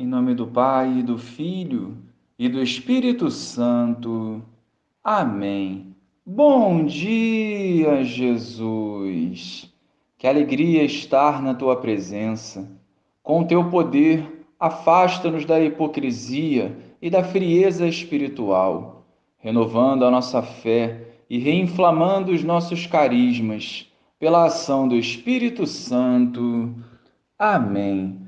Em nome do Pai, do Filho e do Espírito Santo. Amém. Bom dia, Jesus. Que alegria estar na tua presença. Com teu poder, afasta-nos da hipocrisia e da frieza espiritual, renovando a nossa fé e reinflamando os nossos carismas pela ação do Espírito Santo. Amém.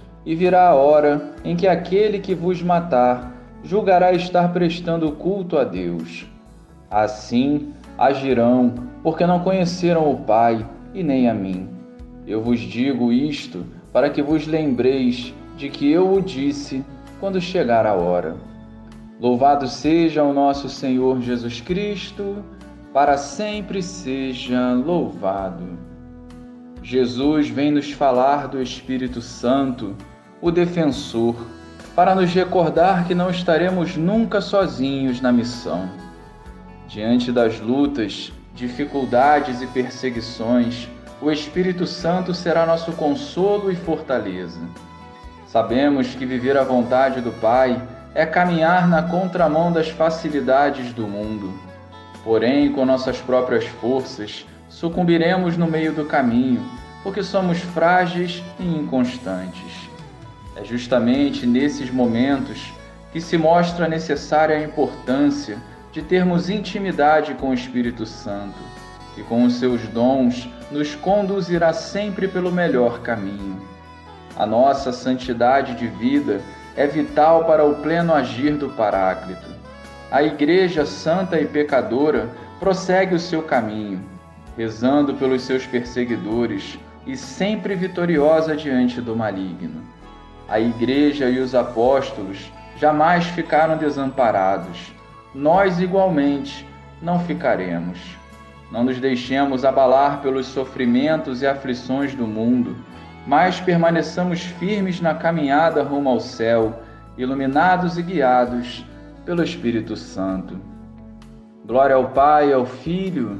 e virá a hora em que aquele que vos matar julgará estar prestando culto a Deus. Assim agirão, porque não conheceram o Pai e nem a mim. Eu vos digo isto para que vos lembreis de que eu o disse quando chegar a hora. Louvado seja o nosso Senhor Jesus Cristo para sempre seja louvado. Jesus vem nos falar do Espírito Santo, o defensor, para nos recordar que não estaremos nunca sozinhos na missão. Diante das lutas, dificuldades e perseguições, o Espírito Santo será nosso consolo e fortaleza. Sabemos que viver a vontade do Pai é caminhar na contramão das facilidades do mundo Porém, com nossas próprias forças, sucumbiremos no meio do caminho, porque somos frágeis e inconstantes. É justamente nesses momentos que se mostra necessária a importância de termos intimidade com o Espírito Santo, que com os seus dons nos conduzirá sempre pelo melhor caminho. A nossa santidade de vida é vital para o pleno agir do Paráclito a Igreja santa e pecadora prossegue o seu caminho, rezando pelos seus perseguidores e sempre vitoriosa diante do maligno. A Igreja e os apóstolos jamais ficaram desamparados. Nós, igualmente, não ficaremos. Não nos deixemos abalar pelos sofrimentos e aflições do mundo, mas permaneçamos firmes na caminhada rumo ao céu, iluminados e guiados pelo Espírito Santo. Glória ao Pai, ao Filho